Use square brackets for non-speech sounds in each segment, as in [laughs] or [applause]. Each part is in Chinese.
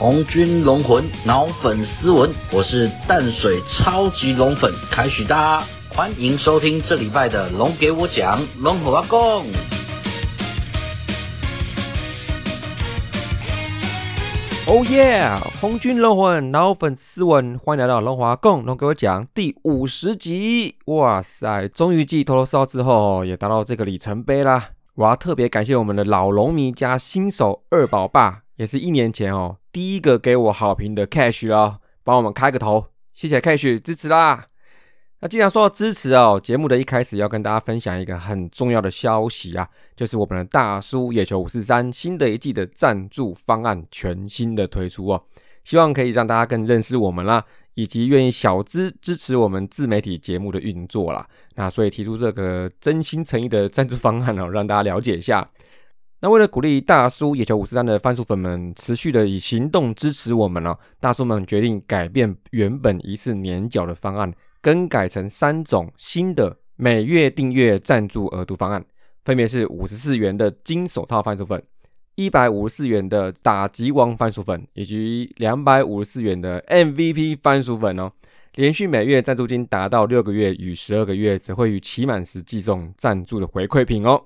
红军龙魂脑粉丝文，我是淡水超级龙粉凯许大，欢迎收听这礼拜的龙给我讲龙虎阿公。哦耶！红军龙魂脑粉丝文，欢迎来到龙华共龙给我讲第五十集。哇塞，终于继头头烧之后，也达到这个里程碑啦！我要特别感谢我们的老龙迷加新手二宝爸，也是一年前哦第一个给我好评的 Cash 哦，帮我们开个头，谢谢 Cash 支持啦。那既然说到支持哦，节目的一开始要跟大家分享一个很重要的消息啊，就是我们的大叔野球五四三新的一季的赞助方案全新的推出哦，希望可以让大家更认识我们啦，以及愿意小资支持我们自媒体节目的运作啦。那所以提出这个真心诚意的赞助方案哦，让大家了解一下。那为了鼓励大叔野球五四三的番薯粉们持续的以行动支持我们哦，大叔们决定改变原本一次年缴的方案。更改成三种新的每月订阅赞助额度方案，分别是五十四元的金手套番薯粉、一百五十四元的打击王番薯粉，以及两百五十四元的 MVP 番薯粉哦。连续每月赞助金达到六个月与十二个月，则会于期满时寄送赞助的回馈品哦。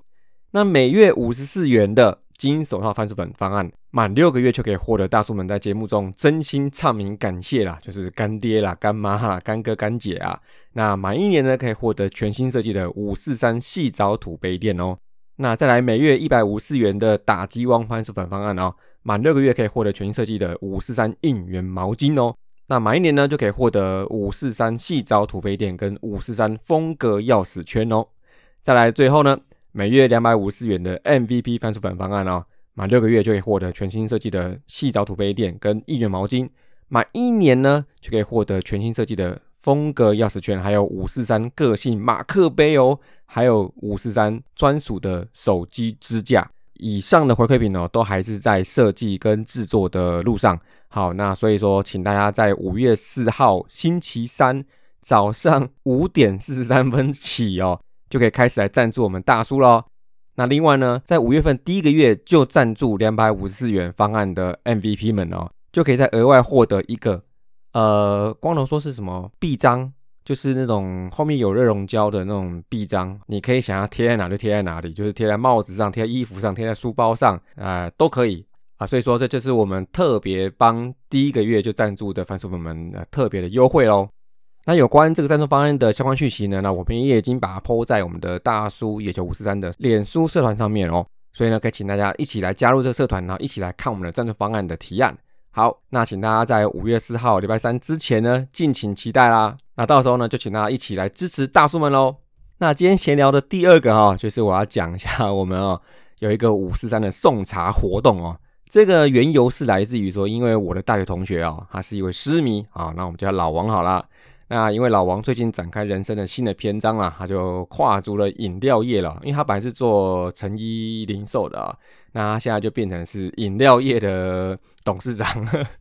那每月五十四元的金手套番薯粉方案。满六个月就可以获得大叔们在节目中真心唱名感谢啦，就是干爹啦、干妈啦、干哥、干姐啊。那满一年呢，可以获得全新设计的五四三细藻土杯垫哦。那再来每月一百五四元的打击汪番薯粉方案哦，满六个月可以获得全新设计的五四三应援毛巾哦。那满一年呢，就可以获得五四三细藻土杯垫跟五四三风格钥匙圈哦。再来最后呢，每月两百五十元的 MVP 番薯粉方案哦。满六个月就可以获得全新设计的细藻土杯垫跟一元毛巾，满一年呢就可以获得全新设计的风格钥匙圈，还有五四三个性马克杯哦，还有五四三专属的手机支架。以上的回馈品哦，都还是在设计跟制作的路上。好，那所以说，请大家在五月四号星期三早上五点四十三分起哦，就可以开始来赞助我们大叔喽。那另外呢，在五月份第一个月就赞助两百五十四元方案的 MVP 们哦，就可以再额外获得一个，呃，光头说是什么臂章，就是那种后面有热熔胶的那种臂章，你可以想要贴在哪就贴在哪里，就是贴在帽子上、贴在衣服上、贴在书包上，啊，都可以啊。所以说，这就是我们特别帮第一个月就赞助的番薯粉们特别的优惠喽。那有关这个赞助方案的相关讯息呢？那我们也已经把它抛在我们的大叔野球五四三的脸书社团上面哦，所以呢，可以请大家一起来加入这个社团，然后一起来看我们的赞助方案的提案。好，那请大家在五月四号礼拜三之前呢，敬请期待啦。那到时候呢，就请大家一起来支持大叔们喽。那今天闲聊的第二个哈，就是我要讲一下我们哦有一个五四三的送茶活动哦。这个缘由是来自于说，因为我的大学同学哦，他是一位诗迷啊，那我们叫他老王好了。那因为老王最近展开人生的新的篇章啊，他就跨足了饮料业了。因为他本来是做成衣零售的啊，那他现在就变成是饮料业的董事长。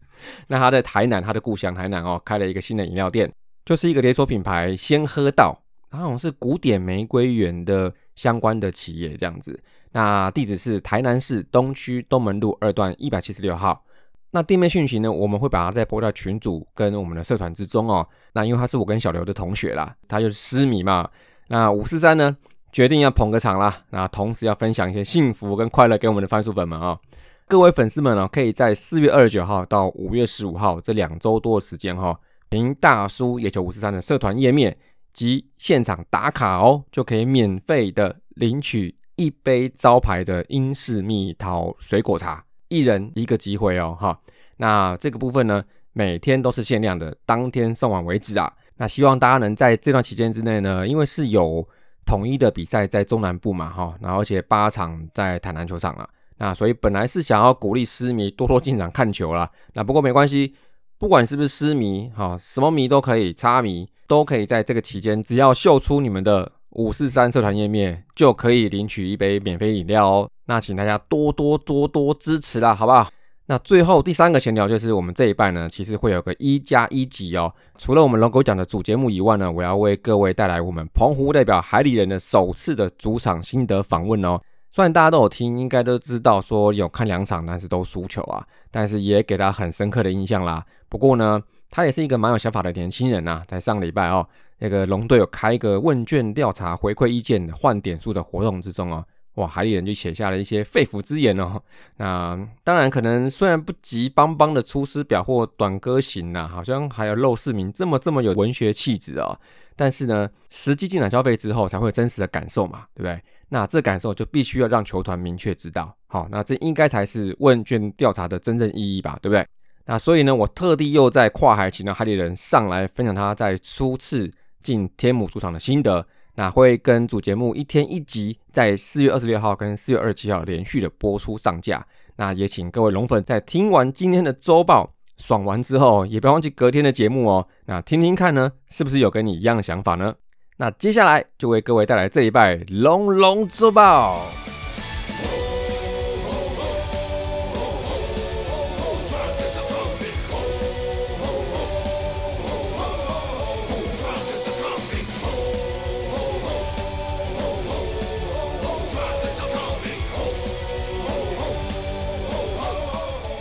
[laughs] 那他在台南，他的故乡台南哦，开了一个新的饮料店，就是一个连锁品牌“先喝到”，好像是古典玫瑰园的相关的企业这样子。那地址是台南市东区东门路二段一百七十六号。那店面讯息呢？我们会把它再播到群组跟我们的社团之中哦。那因为他是我跟小刘的同学啦，他就是诗迷嘛。那五四三呢，决定要捧个场啦。那同时要分享一些幸福跟快乐给我们的番薯粉们啊。各位粉丝们呢，可以在四月二十九号到五月十五号这两周多的时间哈，凭大叔野球五四三的社团页面及现场打卡哦，就可以免费的领取一杯招牌的英式蜜桃水果茶。一人一个机会哦，哈，那这个部分呢，每天都是限量的，当天送完为止啊。那希望大家能在这段期间之内呢，因为是有统一的比赛在中南部嘛，哈，然后而且八场在台南球场了，那所以本来是想要鼓励狮迷多多进场看球啦。那不过没关系，不管是不是狮迷，哈，什么迷都可以，插迷都可以在这个期间，只要秀出你们的。五四三社团页面就可以领取一杯免费饮料哦，那请大家多多多多支持啦，好不好？那最后第三个闲聊就是我们这一半呢，其实会有个一加一集哦。除了我们龙狗讲的主节目以外呢，我要为各位带来我们澎湖代表海里人的首次的主场心得访问哦。虽然大家都有听，应该都知道说有看两场，但是都输球啊，但是也给他很深刻的印象啦。不过呢，他也是一个蛮有想法的年轻人呐，在上礼拜哦，那个龙队有开一个问卷调查回馈意见换点数的活动之中哦。哇，海里人就写下了一些肺腑之言哦。那当然，可能虽然不及邦邦的出师表或短歌行呐，好像还有陋室铭这么这么有文学气质啊。但是呢，实际进场消费之后，才会真实的感受嘛，对不对？那这感受就必须要让球团明确知道。好，那这应该才是问卷调查的真正意义吧，对不对？那所以呢，我特地又在跨海请到海里人上来分享他在初次进天母主场的心得。那会跟主节目一天一集，在四月二十六号跟四月二十七号连续的播出上架。那也请各位龙粉在听完今天的周报爽完之后，也不要忘记隔天的节目哦。那听听看呢，是不是有跟你一样的想法呢？那接下来就为各位带来这一拜龙龙周报。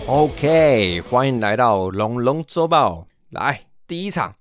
OK，欢迎来到龙龙周报。来，第一场，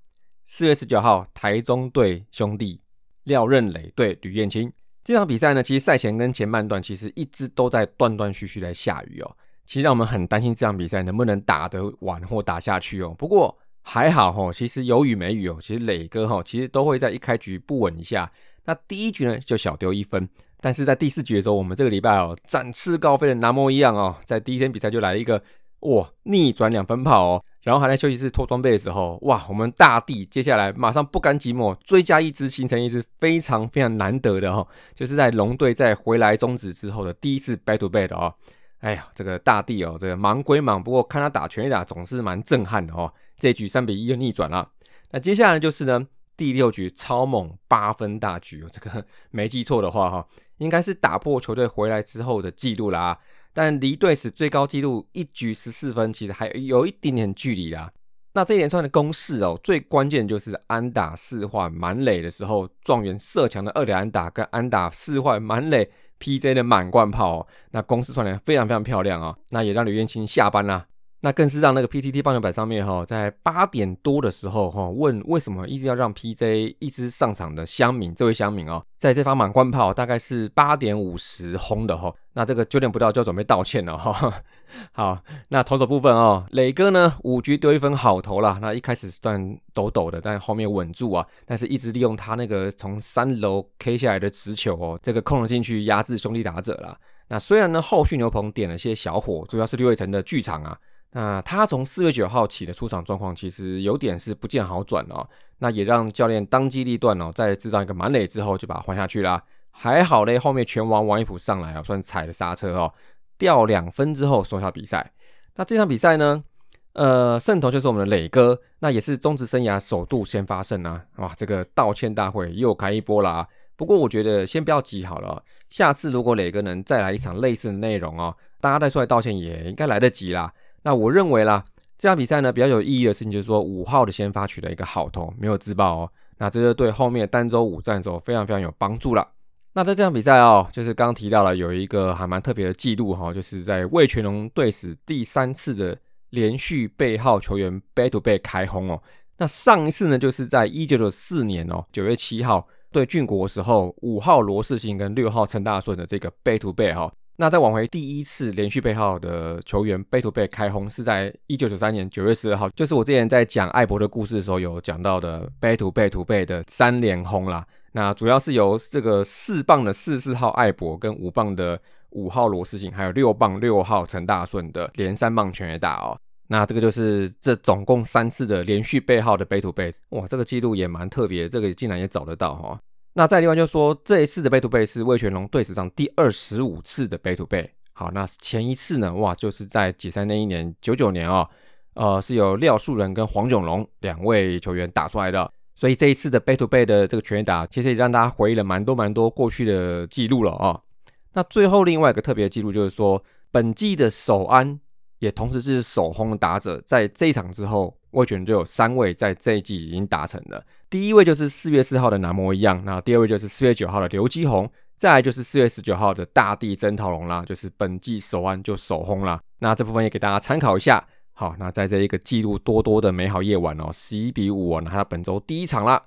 四月十九号，台中队兄弟廖任磊对吕彦青这场比赛呢，其实赛前跟前半段其实一直都在断断续续在下雨哦，其实让我们很担心这场比赛能不能打得完或打下去哦。不过还好哈，其实有雨没雨哦，其实磊哥哈，其实都会在一开局不稳一下，那第一局呢就小丢一分。但是在第四局的时候，我们这个礼拜哦，展翅高飞的南摩一样哦，在第一天比赛就来了一个。哇！逆转两分炮哦，然后还在休息室脱装备的时候，哇！我们大地接下来马上不甘寂寞，追加一支，形成一支非常非常难得的哈，就是在龙队在回来终止之后的第一次 back to back 哦。哎呀，这个大地哦，这个忙归忙，不过看他打全垒打总是蛮震撼的哦。这局三比一就逆转了。那接下来就是呢，第六局超猛八分大局，这个没记错的话哈，[laughs] 应该是打破球队回来之后的记录啦。但离队史最高纪录一局十四分，其实还有一点点距离啦。那这一连串的攻势哦，最关键就是安打四换满垒的时候，状元射墙的二垒安打跟安打四换满垒 PJ 的满贯炮，哦，那攻势串联非常非常漂亮啊。那也让吕彦青下班啦。那更是让那个 PTT 棒球板上面哈，在八点多的时候哈，问为什么一直要让 PJ 一直上场的乡民，这位乡民哦，在这发满贯炮大概是八点五十轰的哈，那这个九点不到就要准备道歉了哈。[laughs] 好，那投手部分哦，磊哥呢五局丢一分好投了，那一开始算抖抖的，但后面稳住啊，但是一直利用他那个从三楼 K 下来的直球哦，这个控了进去压制兄弟打者了。那虽然呢后续牛棚点了些小火，主要是六位城的剧场啊。那他从四月九号起的出场状况，其实有点是不见好转哦。那也让教练当机立断哦，在制造一个满垒之后，就把他换下去啦。还好嘞，后面拳王王一普上来啊，算踩了刹车哦，掉两分之后收下比赛。那这场比赛呢，呃，胜投就是我们的磊哥，那也是中职生涯首度先发胜啊。哇，这个道歉大会又开一波啦。不过我觉得先不要急好了，下次如果磊哥能再来一场类似的内容哦，大家再出来道歉也应该来得及啦。那我认为啦，这场比赛呢比较有意义的事情就是说，五号的先发取得一个好投，没有自爆哦。那这就对后面单周五战候非常非常有帮助了。那在这场比赛哦，就是刚提到了有一个还蛮特别的记录哈，就是在魏全龙队史第三次的连续背号球员 back to back 开轰哦。那上一次呢，就是在一九九四年哦九月七号对俊国时候，五号罗世兴跟六号陈大顺的这个 back to back 哈。那再往回，第一次连续背号的球员背图背开轰是在一九九三年九月十二号，就是我之前在讲艾博的故事的时候有讲到的背图背图背的三连轰啦。那主要是由这个四棒的四四号艾博跟五棒的五号罗世信，还有六棒六号陈大顺的连三棒全垒打哦。那这个就是这总共三次的连续背号的背图背，哇，这个记录也蛮特别，这个竟然也找得到哈。那再另外就是说，这一次的背图背是魏全龙队史上第二十五次的背图背。好，那前一次呢？哇，就是在解散那一年九九年啊，呃，是由廖树人跟黄炯龙两位球员打出来的。所以这一次的背图背的这个全垒打，其实也让大家回忆了蛮多蛮多过去的记录了啊。那最后另外一个特别的记录就是说，本季的首安也同时是首轰的打者，在这一场之后，魏全就有三位在这一季已经达成了。第一位就是四月四号的南模一样，那第二位就是四月九号的刘基宏，再来就是四月十九号的大地真桃龙啦，就是本季首安就首轰啦。那这部分也给大家参考一下。好，那在这一个记录多多的美好夜晚哦，十一比五哦，拿下本周第一场啦。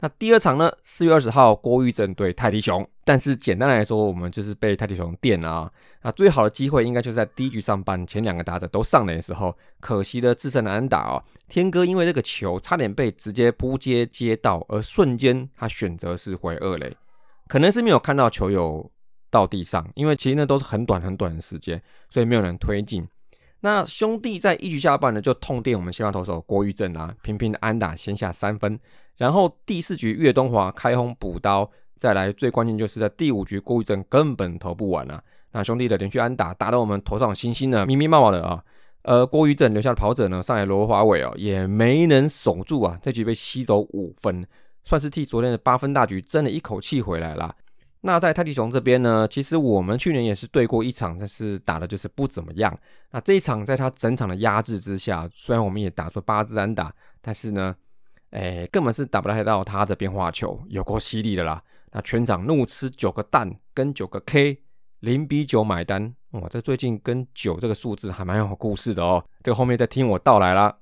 那第二场呢？四月二十号，郭玉正对泰迪熊。但是简单来说，我们就是被泰迪熊电了啊。那最好的机会应该就是在第一局上半前两个打者都上垒的时候，可惜的自身的安打哦。天哥因为这个球差点被直接扑接接到，而瞬间他选择是回二垒，可能是没有看到球有到地上，因为其实那都是很短很短的时间，所以没有人推进。那兄弟在一局下半呢，就痛电我们先发投手郭玉正啊，频频的安打先下三分。然后第四局岳东华开轰补刀，再来最关键就是在第五局郭玉正根本投不完啊。那兄弟的连续安打打到我们头上星星的，密密麻麻的啊。而郭玉正留下的跑者呢，上来罗华伟哦，也没能守住啊，这局被吸走五分，算是替昨天的八分大局争了一口气回来了。那在泰迪熊这边呢，其实我们去年也是对过一场，但是打的就是不怎么样。那这一场在他整场的压制之下，虽然我们也打出八支单打，但是呢，哎，根本是打不太到他的变化球，有够犀利的啦。那全场怒吃九个蛋跟九个 K，零比九买单。哇，这最近跟九这个数字还蛮有故事的哦。这个后面再听我道来啦。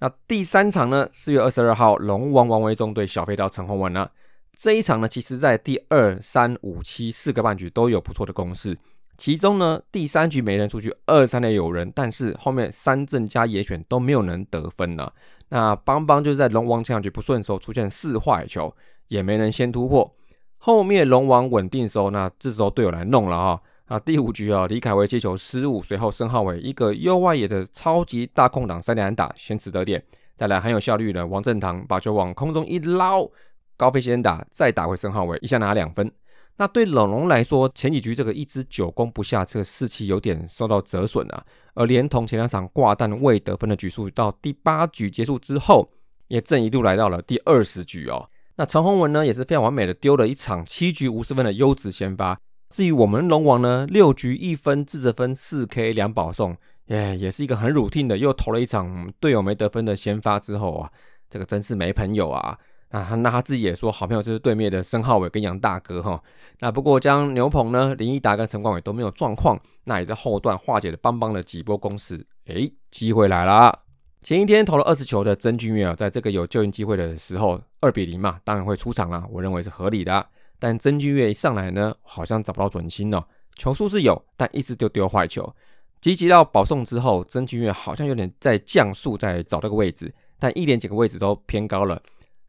那第三场呢，四月二十二号，龙王王维忠对小飞刀陈宏文了。这一场呢，其实在第二、三、五、七四个半局都有不错的攻势。其中呢，第三局没人出去，二三垒有人，但是后面三阵加野选都没有能得分呢。那邦邦就是在龙王这场局不顺手出现四坏球，也没能先突破。后面龙王稳定的时候，那这时候队友来弄了哈。啊，第五局啊，李凯威接球失误，随后申浩伟一个右外野的超级大空档三连打先取得点，再来很有效率的王正堂把球往空中一捞。高飞先打，再打回申浩伟，一下拿两分。那对冷龙来说，前几局这个一支九攻不下，这个士气有点受到折损啊。而连同前两场挂蛋未得分的局数，到第八局结束之后，也正一度来到了第二十局哦。那陈宏文呢，也是非常完美的丢了一场七局无失分的优质先发。至于我们龙王呢，六局一分自责分四 K 两保送，耶，也是一个很 routine 的，又投了一场队友没得分的先发之后啊，这个真是没朋友啊。啊，那他自己也说，好朋友就是对面的申浩伟跟杨大哥哈。那不过将牛棚呢，林一达跟陈冠伟都没有状况，那也在后段化解了邦邦的几波攻势。哎，机会来了！前一天投了二十球的曾俊岳啊，在这个有救援机会的时候，二比零嘛，当然会出场了，我认为是合理的。但曾俊岳一上来呢，好像找不到准心哦，球速是有，但一直丢丢坏球。积极到保送之后，曾俊岳好像有点在降速，在找这个位置，但一连几个位置都偏高了。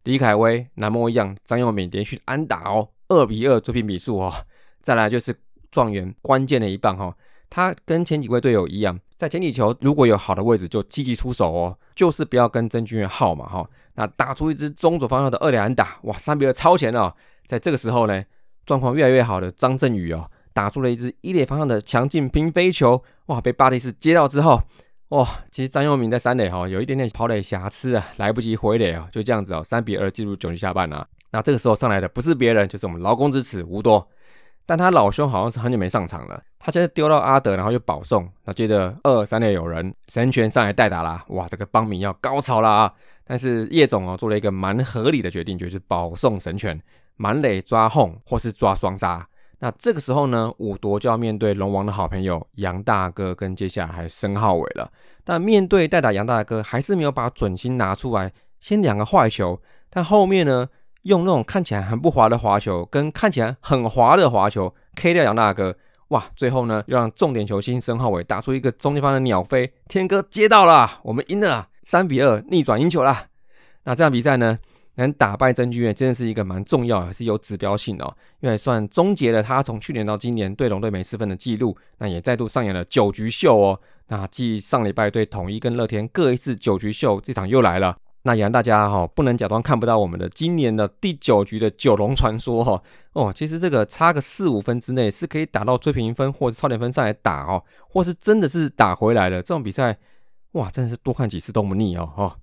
李凯威、南模一样，张佑敏连续安打哦，二比二追平比数哦。再来就是状元关键的一棒哈，他跟前几位队友一样，在前几球如果有好的位置就积极出手哦，就是不要跟曾俊岳耗嘛哈。那打出一支中左方向的二连安打，哇，三比二超前了。在这个时候呢，状况越来越好的张振宇哦，打出了一支一垒方向的强劲平飞球，哇，被巴蒂斯接到之后。哇，其实张佑铭在三垒哈有一点点跑垒瑕疵啊，来不及回垒啊，就这样子哦，三比二进入九局下半啊。那这个时候上来的不是别人，就是我们劳工之耻吴多，但他老兄好像是很久没上场了，他现在丢到阿德，然后又保送，那接着二三垒有人，神权上来代打啦，哇，这个邦民要高潮了啊！但是叶总哦做了一个蛮合理的决定，就是保送神权，满垒抓轰或是抓双杀。那这个时候呢，五夺就要面对龙王的好朋友杨大哥跟接下来还申浩伟了。但面对代打杨大哥，还是没有把准心拿出来，先两个坏球。但后面呢，用那种看起来很不滑的滑球，跟看起来很滑的滑球 K 掉杨大哥。哇，最后呢，又让重点球星申浩伟打出一个中间方的鸟飞，天哥接到了，我们赢了，三比二逆转赢球啦。那这场比赛呢？能打败真君院，真的是一个蛮重要，还是有指标性的哦，因为算终结了他从去年到今年对龙队没失分的记录，那也再度上演了九局秀哦。那继上礼拜对统一跟乐天各一次九局秀，这场又来了。那也让大家哈不能假装看不到我们的今年的第九局的九龙传说哈哦，其实这个差个四五分之内是可以打到追平分或者超点分上来打哦，或是真的是打回来了。这种比赛哇，真的是多看几次都不腻哦哈。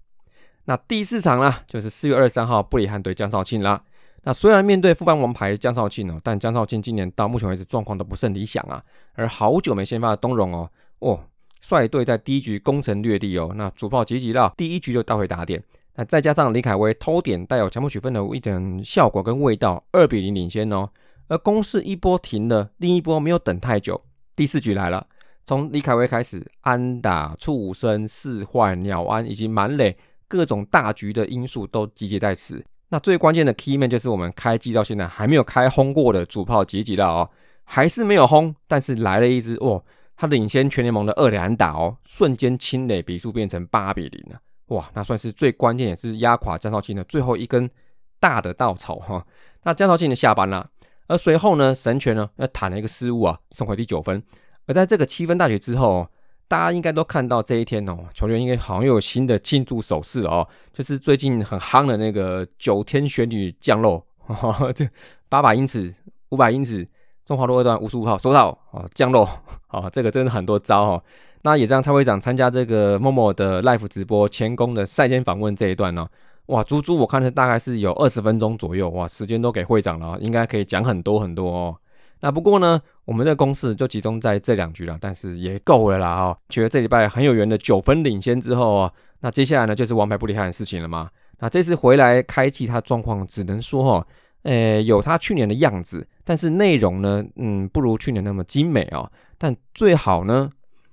那第四场呢，就是四月二十三号布里汉对江少庆啦。那虽然面对副班王牌江少庆哦，但江少庆今年到目前为止状况都不甚理想啊。而好久没先发的东荣哦，哦，率队在第一局攻城略地哦，那主炮急急到第一局就带回打点。那再加上李凯威偷点带有强迫取分的一点效果跟味道，二比零领先哦。而攻势一波停了，另一波没有等太久，第四局来了。从李凯威开始，安打、畜生、四坏、鸟安以及满垒各种大局的因素都集结在此。那最关键的 key man 就是我们开机到现在还没有开轰过的主炮吉吉了哦，还是没有轰，但是来了一支哦，他领先全联盟的二垒安打哦，瞬间清垒比数变成八比零了，哇，那算是最关键也是压垮江少庆的最后一根大的稻草哈。那江少庆的下班了，而随后呢，神权呢要弹了一个失误啊，送回第九分。而在这个七分大局之后，大家应该都看到这一天哦，球员应该好像又有新的庆祝手势哦，就是最近很夯的那个九天玄女降落，[laughs] 这八百英尺、五百英尺，中华路二段五十五号收到哦，降落哦，这个真的很多招哦。那也让蔡会长参加这个默默的 live 直播前攻的赛前访问这一段呢，哇，足足我看的大概是有二十分钟左右，哇，时间都给会长了，应该可以讲很多很多哦。那不过呢，我们的攻势就集中在这两局了，但是也够了啦哦。觉得这礼拜很有缘的九分领先之后啊，那接下来呢就是王牌不厉害的事情了嘛。那这次回来开季，他状况只能说哈，呃，有他去年的样子，但是内容呢，嗯，不如去年那么精美哦。但最好呢，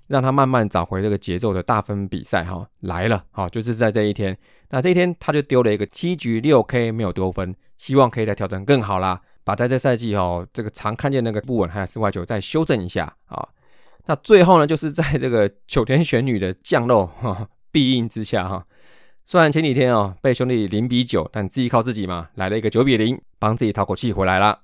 让他慢慢找回这个节奏的大分比赛哈来了，好，就是在这一天。那这一天他就丢了一个七局六 K 没有丢分，希望可以再调整更好啦。把在这赛季哦，这个常看见那个不稳还有四坏球再修正一下啊。那最后呢，就是在这个九天玄女的降落哈 [laughs] 必应之下哈，虽然前几天哦被兄弟零比九，但自己靠自己嘛，来了一个九比零，帮自己讨口气回来了。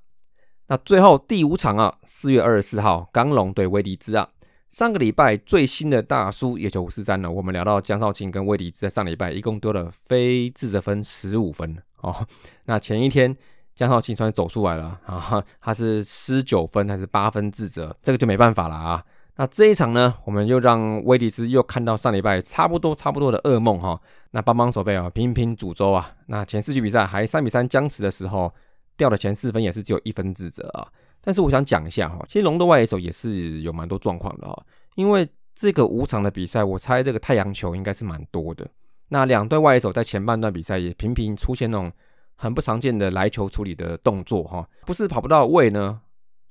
那最后第五场啊，四月二十四号，刚龙对威迪兹啊，上个礼拜最新的大叔也就五四三了。我们聊到江少庆跟威迪兹在上礼拜一共丢了非自得分十五分哦。那前一天。江浩清突然走出来了 [laughs] 啊！他是失九分还是八分自责？这个就没办法了啊！那这一场呢，我们又让威迪斯又看到上礼拜差不多差不多的噩梦哈。那帮帮手背啊，频频诅咒啊！那前四局比赛还三比三僵持的时候，掉的前四分也是只有一分自责啊。但是我想讲一下哈，其实龙的外野手也是有蛮多状况的哈。因为这个五场的比赛，我猜这个太阳球应该是蛮多的。那两队外野手在前半段比赛也频频出现那种。很不常见的来球处理的动作哈，不是跑不到位呢，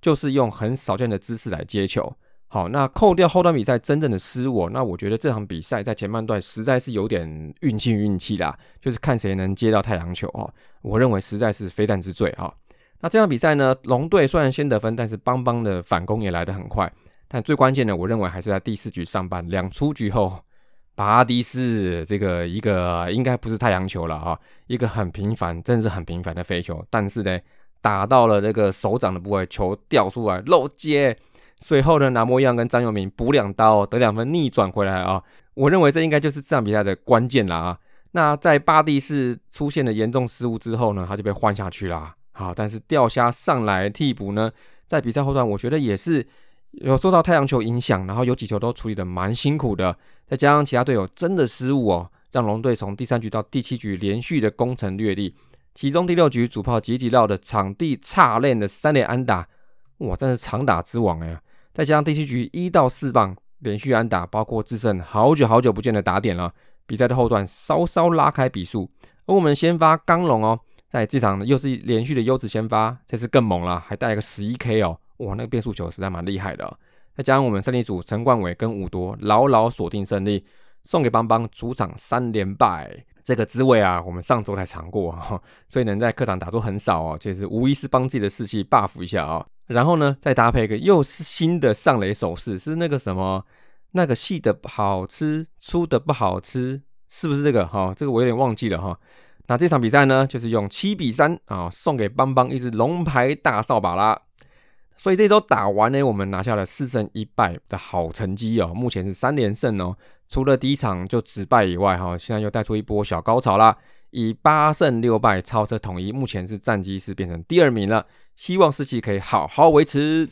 就是用很少见的姿势来接球。好，那扣掉后段比赛真正的失误，那我觉得这场比赛在前半段实在是有点运气运气啦，就是看谁能接到太阳球哈。我认为实在是非战之罪哈。那这场比赛呢，龙队虽然先得分，但是邦邦的反攻也来得很快。但最关键的，我认为还是在第四局上半两出局后。巴迪斯这个一个应该不是太阳球了哈，一个很平凡，真的是很平凡的飞球，但是呢，打到了这个手掌的部位，球掉出来漏接，随后呢，拿莫样跟张佑铭补两刀，得两分逆转回来啊！我认为这应该就是这场比赛的关键了啊！那在巴蒂斯出现了严重失误之后呢，他就被换下去了，好，但是钓虾上来替补呢，在比赛后段，我觉得也是。有受到太阳球影响，然后有几球都处理的蛮辛苦的，再加上其他队友真的失误哦，让龙队从第三局到第七局连续的攻城略地，其中第六局主炮吉吉绕的场地差练的三连安打，哇，真是长打之王哎！再加上第七局一到四棒连续安打，包括智胜好久好久不见的打点了，比赛的后段稍稍拉开比数。而我们先发刚龙哦，在这场又是连续的优质先发，这次更猛了，还带了个十一 K 哦。哇，那个变速球实在蛮厉害的，再加上我们胜利组陈冠伟跟武多牢牢锁定胜利，送给邦邦主场三连败，这个滋味啊，我们上周才尝过哈，所以能在客场打出很少哦，其实无疑是帮自己的士气 buff 一下啊。然后呢，再搭配一个又是新的上垒手势，是那个什么，那个细的好吃，粗的不好吃，是不是这个哈？这个我有点忘记了哈。那这场比赛呢，就是用七比三啊，送给邦邦一支龙牌大扫把啦。所以这周打完呢，我们拿下了四胜一败的好成绩哦，目前是三连胜哦。除了第一场就直败以外，哈，现在又带出一波小高潮啦，以八胜六败超车统一，目前是战绩是变成第二名了，希望士气可以好好维持。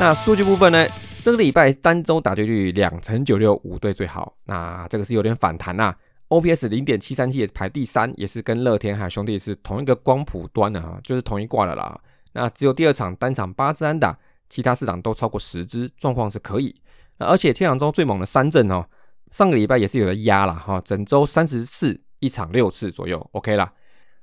那数据部分呢？这个礼拜单周打击率两成九六，五队最好。那这个是有点反弹呐。OPS 零点七三七也排第三，也是跟乐天还有兄弟是同一个光谱端的啊，就是同一挂的啦。那只有第二场单场八支安打，其他四场都超过十支，状况是可以。而且天两周最猛的三阵哦，上个礼拜也是有的压了哈，整周三十次，一场六次左右，OK 啦。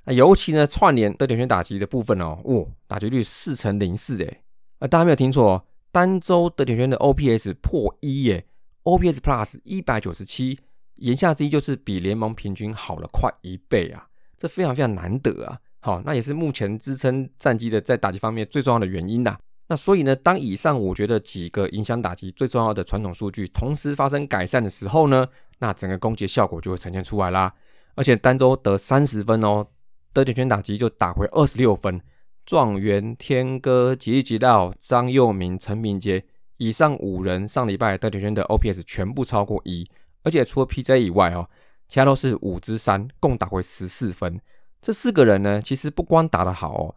那尤其呢串联的点圈打击的部分哦，哇，打击率四成零四诶，啊大家没有听错哦，单周得点圈的 OPS 破一耶，OPS Plus 一百九十七。言下之意就是比联盟平均好了快一倍啊，这非常非常难得啊！好，那也是目前支撑战绩的在打击方面最重要的原因呐。那所以呢，当以上我觉得几个影响打击最重要的传统数据同时发生改善的时候呢，那整个攻击效果就会呈现出来啦。而且单周得三十分哦，得点圈打击就打回二十六分。状元、天哥、吉利吉道、张佑明、陈明杰以上五人上礼拜得点圈的 OPS 全部超过一。而且除了 PJ 以外哦，其他都是五之三，共打回十四分。这四个人呢，其实不光打得好哦，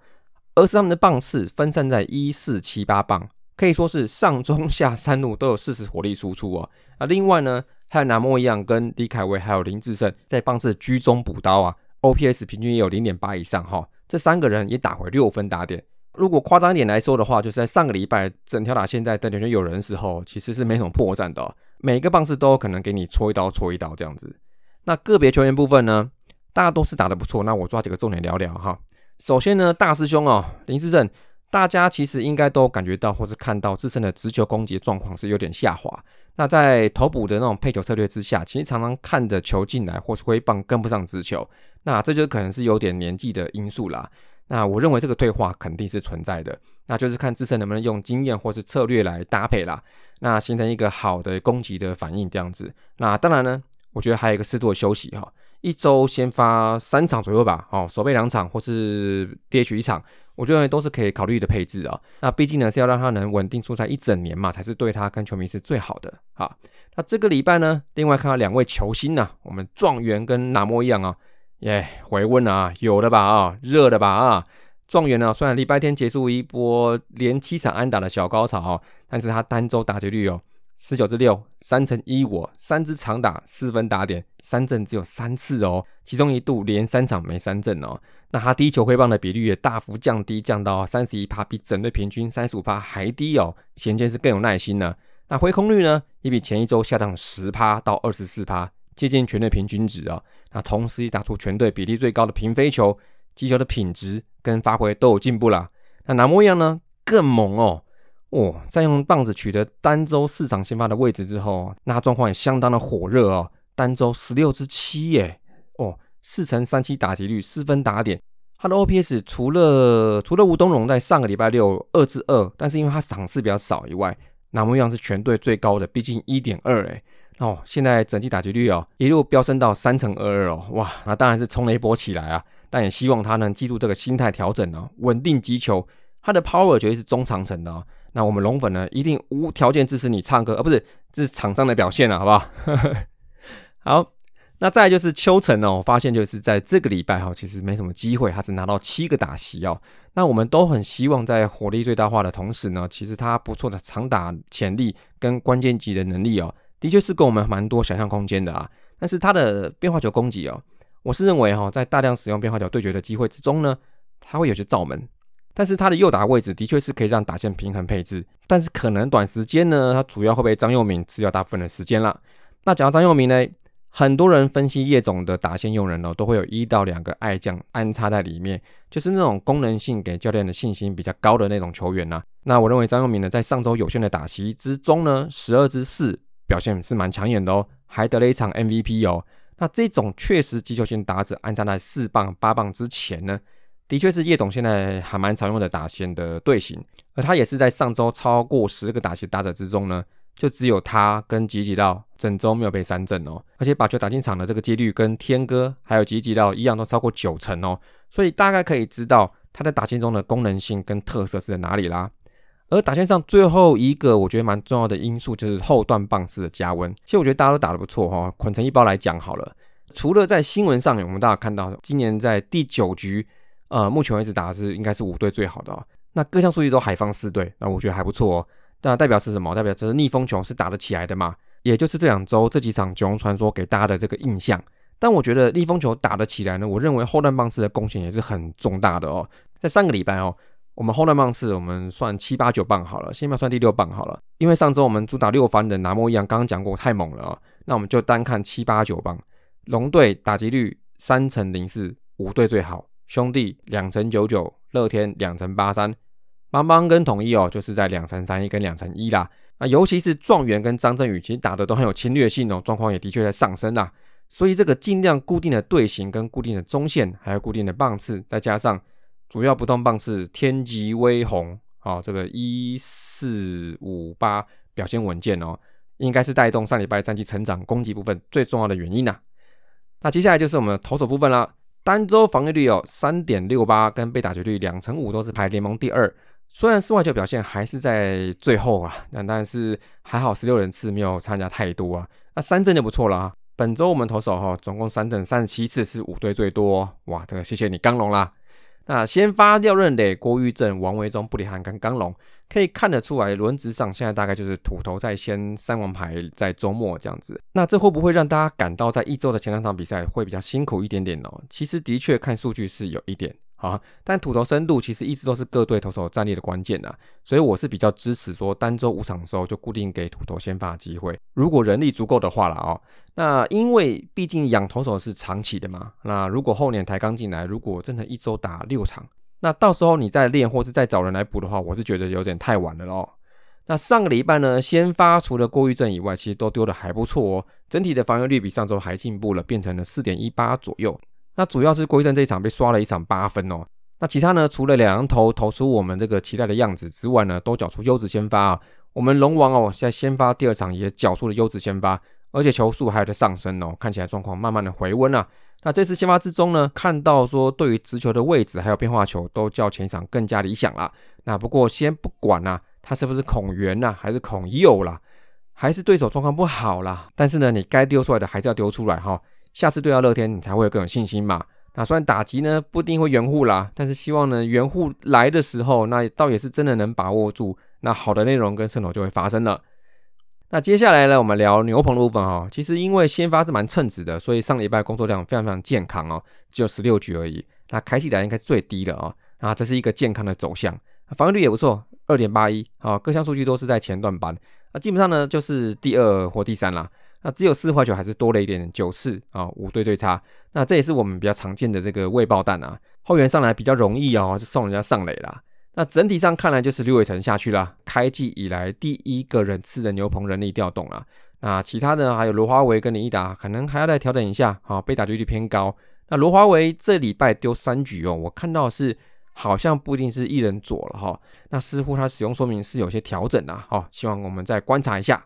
而是他们的棒次分散在一四七八棒，可以说是上中下三路都有适时火力输出哦。啊，另外呢，还有南莫一样跟李凯威还有林志胜在棒次居中补刀啊，OPS 平均也有零点八以上哈。这三个人也打回六分打点。如果夸张一点来说的话，就是在上个礼拜整条打线在得点圈有人的时候，其实是没什么破绽的。每个棒次都有可能给你戳一刀，戳一刀这样子。那个别球员部分呢，大家都是打得不错。那我抓几个重点聊聊哈。首先呢，大师兄哦，林志正，大家其实应该都感觉到或是看到自身的直球攻击状况是有点下滑。那在投捕的那种配球策略之下，其实常常看着球进来或是挥棒跟不上直球，那这就可能是有点年纪的因素啦。那我认为这个退化肯定是存在的，那就是看自身能不能用经验或是策略来搭配啦。那形成一个好的攻击的反应，这样子。那当然呢，我觉得还有一个适度的休息哈，一周先发三场左右吧，哦，守备两场或是 DH 一场，我觉得都是可以考虑的配置啊。那毕竟呢是要让他能稳定出赛一整年嘛，才是对他跟球迷是最好的。好，那这个礼拜呢，另外看到两位球星呢，我们状元跟哪模一样啊？耶，回温啊，有的吧啊，热的吧啊。状元呢，虽然礼拜天结束一波连七场安打的小高潮，但是他单周打击率哦十九至六，三乘一五，三支长打四分打点，三振只有三次哦，其中一度连三场没三振哦。那他低球挥棒的比率也大幅降低，降到三十一趴，比整队平均三十五趴还低哦，显见是更有耐心呢。那挥空率呢，也比前一周下降十趴到二十四趴，接近全队平均值啊。那同时也打出全队比例最高的平飞球。击球的品质跟发挥都有进步啦。那南模一样呢？更猛哦！哦，在用棒子取得单周市场先发的位置之后，那状况也相当的火热哦。单周十六支七耶！哦，四乘三七打击率，四分打点。他的 OPS 除了除了吴东荣在上个礼拜六二至二，但是因为他场次比较少以外，南模一样是全队最高的，毕竟一点二哎。哦，现在整体打击率哦一路飙升到三乘二二哦，哇，那当然是冲了一波起来啊。但也希望他能记住这个心态调整哦，稳定击球，他的 power 绝对是中长程的哦。那我们龙粉呢，一定无条件支持你唱歌，而不是这是场上的表现了，好不好？[laughs] 好，那再就是秋成哦，我发现就是在这个礼拜哈，其实没什么机会，他只拿到七个打席哦。那我们都很希望在火力最大化的同时呢，其实他不错的长打潜力跟关键级的能力哦，的确是给我们蛮多想象空间的啊。但是他的变化球攻击哦。我是认为哈，在大量使用变化球对决的机会之中呢，它会有些罩门，但是它的右打位置的确是可以让打线平衡配置，但是可能短时间呢，它主要会被张佑铭吃掉大部分的时间了。那讲到张佑铭呢，很多人分析叶总的打线用人哦，都会有一到两个爱将安插在里面，就是那种功能性给教练的信心比较高的那种球员呐。那我认为张佑铭呢，在上周有限的打席之中呢，十二支四表现是蛮抢眼的哦，还得了一场 MVP 哦。那这种确实击球型打者安插在四棒八棒之前呢，的确是叶总现在还蛮常用的打线的队形，而他也是在上周超过十个打线打者之中呢，就只有他跟吉吉道整周没有被三振哦，而且把球打进场的这个几率跟天哥还有吉吉道一样都超过九成哦，所以大概可以知道他在打线中的功能性跟特色是在哪里啦。而打线上最后一个我觉得蛮重要的因素就是后段棒式的加温。其实我觉得大家都打得不错哈，捆成一包来讲好了。除了在新闻上，我们大家看到今年在第九局，呃，目前为止打的是应该是五队最好的哦。那各项数据都海放四队，那我觉得还不错哦。那代表是什么？代表这是逆风球是打得起来的嘛？也就是这两周这几场九龙传说给大家的这个印象，但我觉得逆风球打得起来呢，我认为后段棒次的贡献也是很重大的哦。在上个礼拜哦，我们后段棒次我们算七八九棒好了，先不要算第六棒好了。因为上周我们主打六番的拿莫一样，刚刚讲过太猛了啊，那我们就单看七八九棒。龙队打击率三成零四，五队最好，兄弟两成九九，乐天两成八三，邦邦跟统一哦，就是在两成三一跟两成一啦。那尤其是状元跟张振宇，其实打的都很有侵略性哦，状况也的确在上升啊。所以这个尽量固定的队形跟固定的中线，还有固定的棒次，再加上主要不动棒是天极威宏，好，这个一四五八表现稳健哦，应该是带动上礼拜战绩成长攻击部分最重要的原因呐。那接下来就是我们投手部分啦，单周防御率有三点六八，跟被打击率两成五都是排联盟第二。虽然四外球表现还是在最后啊，但但是还好十六人次没有参加太多啊，那三振就不错了啊。本周我们投手哈，总共三等三十七次，是五队最多哇！这个谢谢你刚龙啦。那先发廖任的、郭玉正、王维忠、布里汉跟刚龙，可以看得出来轮值上现在大概就是土头在先，三王牌在周末这样子。那这会不会让大家感到在一周的前两场比赛会比较辛苦一点点呢？其实的确看数据是有一点。好，但土头深度其实一直都是各队投手战力的关键呐，所以我是比较支持说单周五场的时候就固定给土头先发机会，如果人力足够的话了哦。那因为毕竟养投手是长期的嘛，那如果后年抬杠进来，如果真的一周打六场，那到时候你再练或是再找人来补的话，我是觉得有点太晚了咯。那上个礼拜呢，先发除了郭玉正以外，其实都丢的还不错哦，整体的防御率比上周还进步了，变成了四点一八左右。那主要是郭一正这一场被刷了一场八分哦。那其他呢？除了两头投出我们这个期待的样子之外呢，都缴出优质先发啊。我们龙王哦，在先发第二场也缴出了优质先发，而且球速还有在上升哦，看起来状况慢慢的回温啊。那这次先发之中呢，看到说对于直球的位置还有变化球都较前一场更加理想了。那不过先不管呐，他是不是孔圆呐，还是孔右啦，还是对手状况不好啦？但是呢，你该丢出来的还是要丢出来哈。下次对到乐天，你才会更有信心嘛。那虽然打击呢不一定会圆护啦，但是希望呢圆护来的时候，那倒也是真的能把握住，那好的内容跟胜投就会发生了。那接下来呢，我们聊牛棚的部分哈。其实因为先发是蛮称职的，所以上礼拜工作量非常非常健康哦，只有十六局而已。那开起来应该最低的哦。啊，这是一个健康的走向，防御率也不错，二点八一啊，各项数据都是在前段班。那基本上呢就是第二或第三啦。那只有四坏球还是多了一点九次啊，五队最差。那这也是我们比较常见的这个未爆弹啊，后援上来比较容易哦，就送人家上垒啦。那整体上看来就是刘伟成下去了，开季以来第一个人次的牛棚人力调动了。那其他的还有罗华为跟林一达，可能还要再调整一下，啊，被打击率偏高。那罗华为这礼拜丢三局哦，我看到是好像不一定是一人左了哈，那似乎他使用说明是有些调整啊，哦，希望我们再观察一下。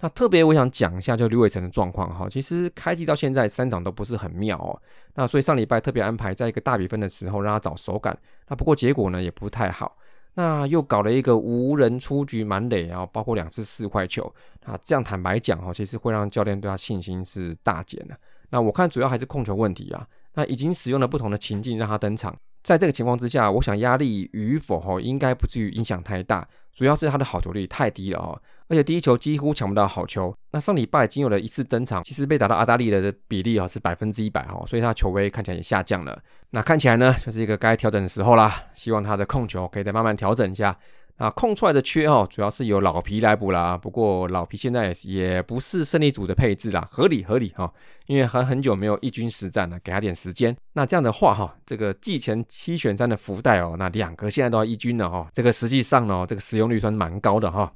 那特别我想讲一下，就刘伟成的状况哈，其实开机到现在三场都不是很妙哦。那所以上礼拜特别安排在一个大比分的时候让他找手感，那不过结果呢也不太好。那又搞了一个无人出局满垒啊，包括两次四坏球啊，这样坦白讲哈，其实会让教练对他信心是大减的。那我看主要还是控球问题啊。那已经使用了不同的情境让他登场，在这个情况之下，我想压力与否哈应该不至于影响太大，主要是他的好球率太低了哦。而且第一球几乎抢不到好球。那上礼拜仅有了一次登场，其实被打到阿达利的比例啊是百分之一百哈，所以他球威看起来也下降了。那看起来呢，就是一个该调整的时候啦。希望他的控球可以再慢慢调整一下。啊，空出来的缺哦，主要是由老皮来补啦。不过老皮现在也不是胜利组的配置啦，合理合理哈。因为还很久没有一军实战了，给他点时间。那这样的话哈，这个季前七选三的福袋哦，那两个现在都要一军了哈。这个实际上呢，这个使用率算蛮高的哈。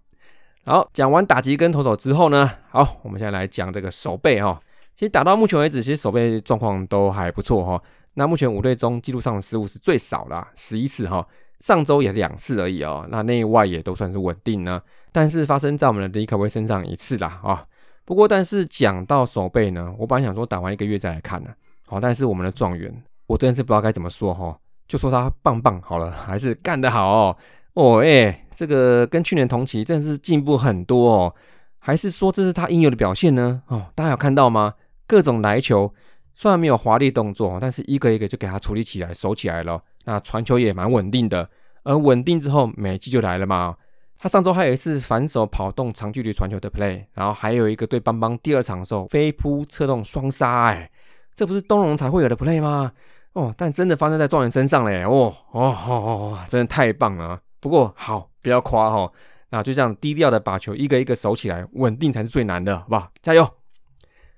好，讲完打击跟投手之后呢，好，我们现在来讲这个手背哈。其实打到目前为止，其实手背状况都还不错哈。那目前五队中记录上的失误是最少的，十一次哈。上周也两次而已哦。那内外也都算是稳定呢。但是发生在我们的迪克威身上一次啦啊。不过，但是讲到手背呢，我本来想说打完一个月再来看呢。好，但是我们的状元，我真的是不知道该怎么说哈。就说他棒棒好了，还是干得好。哦，哎，这个跟去年同期真的是进步很多哦，还是说这是他应有的表现呢？哦，大家有看到吗？各种来球，虽然没有华丽动作，但是一个一个就给他处理起来、守起来了。那传球也蛮稳定的，而稳定之后美记就来了嘛。他上周还有一次反手跑动长距离传球的 play，然后还有一个对邦邦第二场的时候飞扑侧动双杀，哎，这不是东龙才会有的 play 吗？哦，但真的发生在状元身上嘞！哦哦哦哦，真的太棒了！不过好，不要夸哈，那就这样低调的把球一个一个守起来，稳定才是最难的，好不好？加油！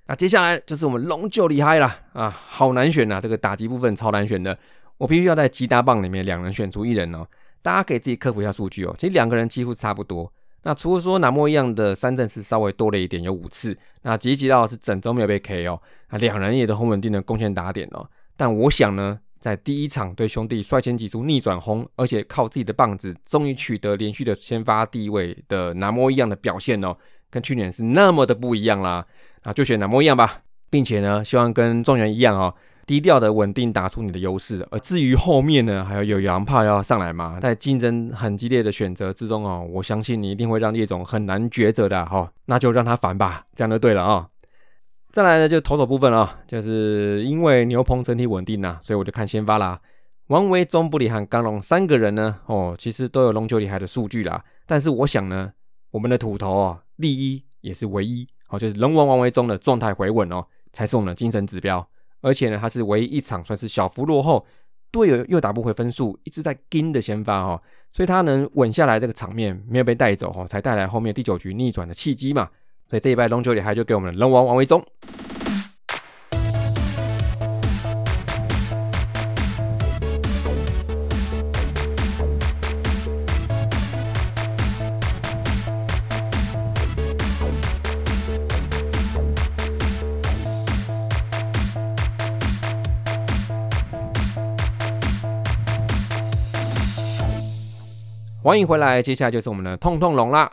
那接下来就是我们龙就厉害了啊，好难选呐，这个打击部分超难选的，我必须要在吉打棒里面两人选出一人哦。大家可以自己克服一下数据哦，其实两个人几乎差不多。那除了说南莫一样的三振是稍微多了一点，有五次。那吉吉道是整周没有被 K 哦，那两人也都很稳定的贡献打点哦。但我想呢，在第一场对兄弟率先挤出逆转轰，而且靠自己的棒子终于取得连续的先发地位的南摩一样的表现哦，跟去年是那么的不一样啦。啊，就选南摩一样吧，并且呢，希望跟状元一样哦。低调的稳定打出你的优势，而至于后面呢，还有有洋炮要上来嘛，在竞争很激烈的选择之中哦，我相信你一定会让叶总很难抉择的哈，那就让他烦吧，这样就对了啊。再来呢，就投手部分啊，就是因为牛棚整体稳定呐，所以我就看先发啦。王维忠、布里汉、刚龙三个人呢，哦，其实都有龙球厉害的数据啦，但是我想呢，我们的土头啊，第一也是唯一，哦，就是龙王王维忠的状态回稳哦，才是我们的精神指标。而且呢，他是唯一一场算是小幅落后，队友又打不回分数，一直在跟的先发哈，所以他能稳下来这个场面，没有被带走哈，才带来后面第九局逆转的契机嘛。所以这一拜龙九里还就给我们龙王王维忠。欢迎回来，接下来就是我们的痛痛龙啦。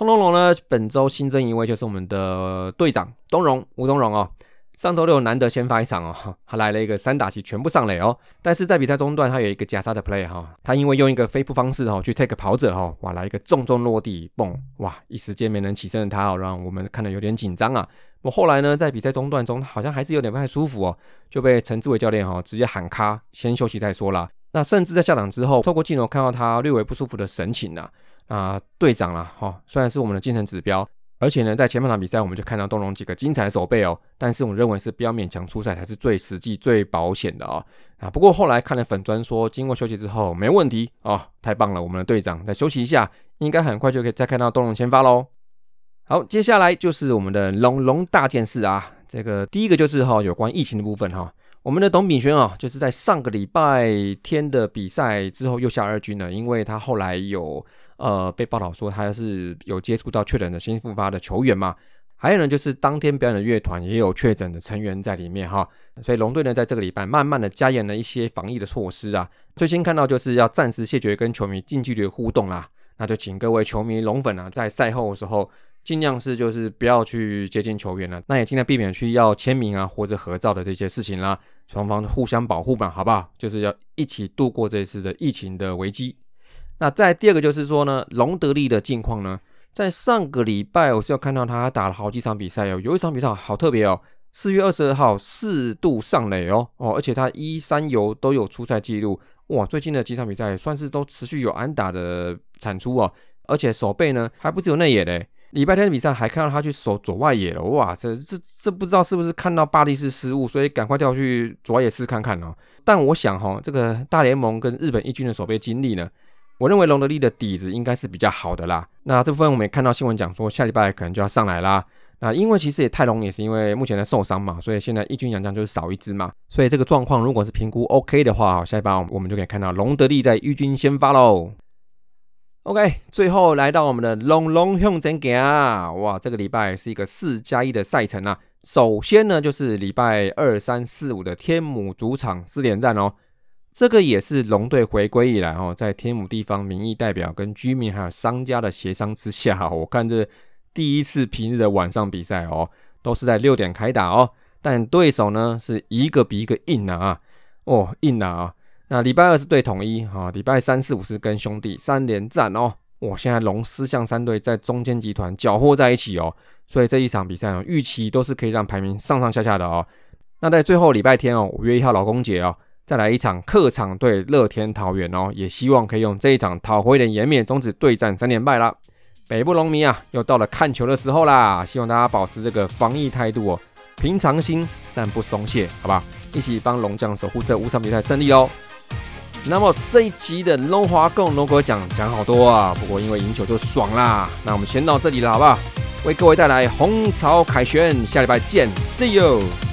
痛痛龙呢，本周新增一位，就是我们的队长东荣吴东荣哦。上周六难得先发一场哦，[laughs] 他来了一个三打七全部上垒哦。但是在比赛中段，他有一个假杀的 play 哈，他因为用一个飞扑方式哈去 take 跑者哈，哇来一个重重落地蹦，哇一时间没能起身的他哦，让我们看得有点紧张啊。我后来呢，在比赛中段中好像还是有点不太舒服哦，就被陈志伟教练哈直接喊卡，先休息再说啦。那甚至在下场之后，透过镜头看到他略微不舒服的神情呐，啊，啊队长啦，哈，虽然是我们的精神指标，而且呢，在前半场比赛我们就看到东龙几个精彩的手背哦，但是我认为是不要勉强出赛才是最实际、最保险的啊，啊，不过后来看了粉砖说，经过休息之后没问题哦，太棒了，我们的队长再休息一下，应该很快就可以再看到东龙先发喽。好，接下来就是我们的龙龙大件事啊，这个第一个就是哈有关疫情的部分哈。我们的董炳轩啊，就是在上个礼拜天的比赛之后又下二军了，因为他后来有呃被报道说他是有接触到确诊的新复发的球员嘛，还有呢就是当天表演的乐团也有确诊的成员在里面哈，所以龙队呢在这个礼拜慢慢的加严了一些防疫的措施啊，最先看到就是要暂时谢绝跟球迷近距离的互动啦，那就请各位球迷龙粉啊在赛后的时候。尽量是就是不要去接近球员了，那也尽量避免去要签名啊或者合照的这些事情啦，双方互相保护嘛，好不好？就是要一起度过这次的疫情的危机。那再第二个就是说呢，隆德利的近况呢，在上个礼拜我是有看到他打了好几场比赛哦，有一场比赛好特别哦，四月二十二号四度上垒哦哦，而且他一三游都有出赛记录哇，最近的几场比赛算是都持续有安打的产出哦，而且手背呢还不只有内野嘞。礼拜天的比赛还看到他去守左外野了，哇，这这这不知道是不是看到巴蒂斯失误，所以赶快调去左野试看看哦。但我想哈，这个大联盟跟日本一军的守备经历呢，我认为隆德利的底子应该是比较好的啦。那这部分我们也看到新闻讲说，下礼拜可能就要上来啦。那因为其实也泰隆也是因为目前的受伤嘛，所以现在一军洋将就是少一支嘛，所以这个状况如果是评估 OK 的话，下一把我们就可以看到隆德利在一军先发喽。OK，最后来到我们的龙龙向前行啊！哇，这个礼拜是一个四加一的赛程啊。首先呢，就是礼拜二、三、四、五的天母主场四连战哦。这个也是龙队回归以来哦，在天母地方民意代表跟居民还有商家的协商之下，我看这第一次平日的晚上比赛哦，都是在六点开打哦。但对手呢是一个比一个硬啊！哦，硬啊！那礼拜二是对统一哈，礼拜三四五是跟兄弟三连战哦。我，现在龙狮象三队在中间集团搅和在一起哦，所以这一场比赛哦，预期都是可以让排名上上下下的哦。那在最后礼拜天哦，五月一号劳工节哦，再来一场客场对乐天桃园哦，也希望可以用这一场讨回点颜面，终止对战三连败啦。北部龙迷啊，又到了看球的时候啦，希望大家保持这个防疫态度哦。平常心但不松懈，好吧？一起帮龙将守护这五场比赛胜利哦。那么这一集的龙华共龙哥讲讲好多啊，不过因为赢球就爽啦。那我们先到这里了，好不好？为各位带来红潮凯旋，下礼拜见，See you。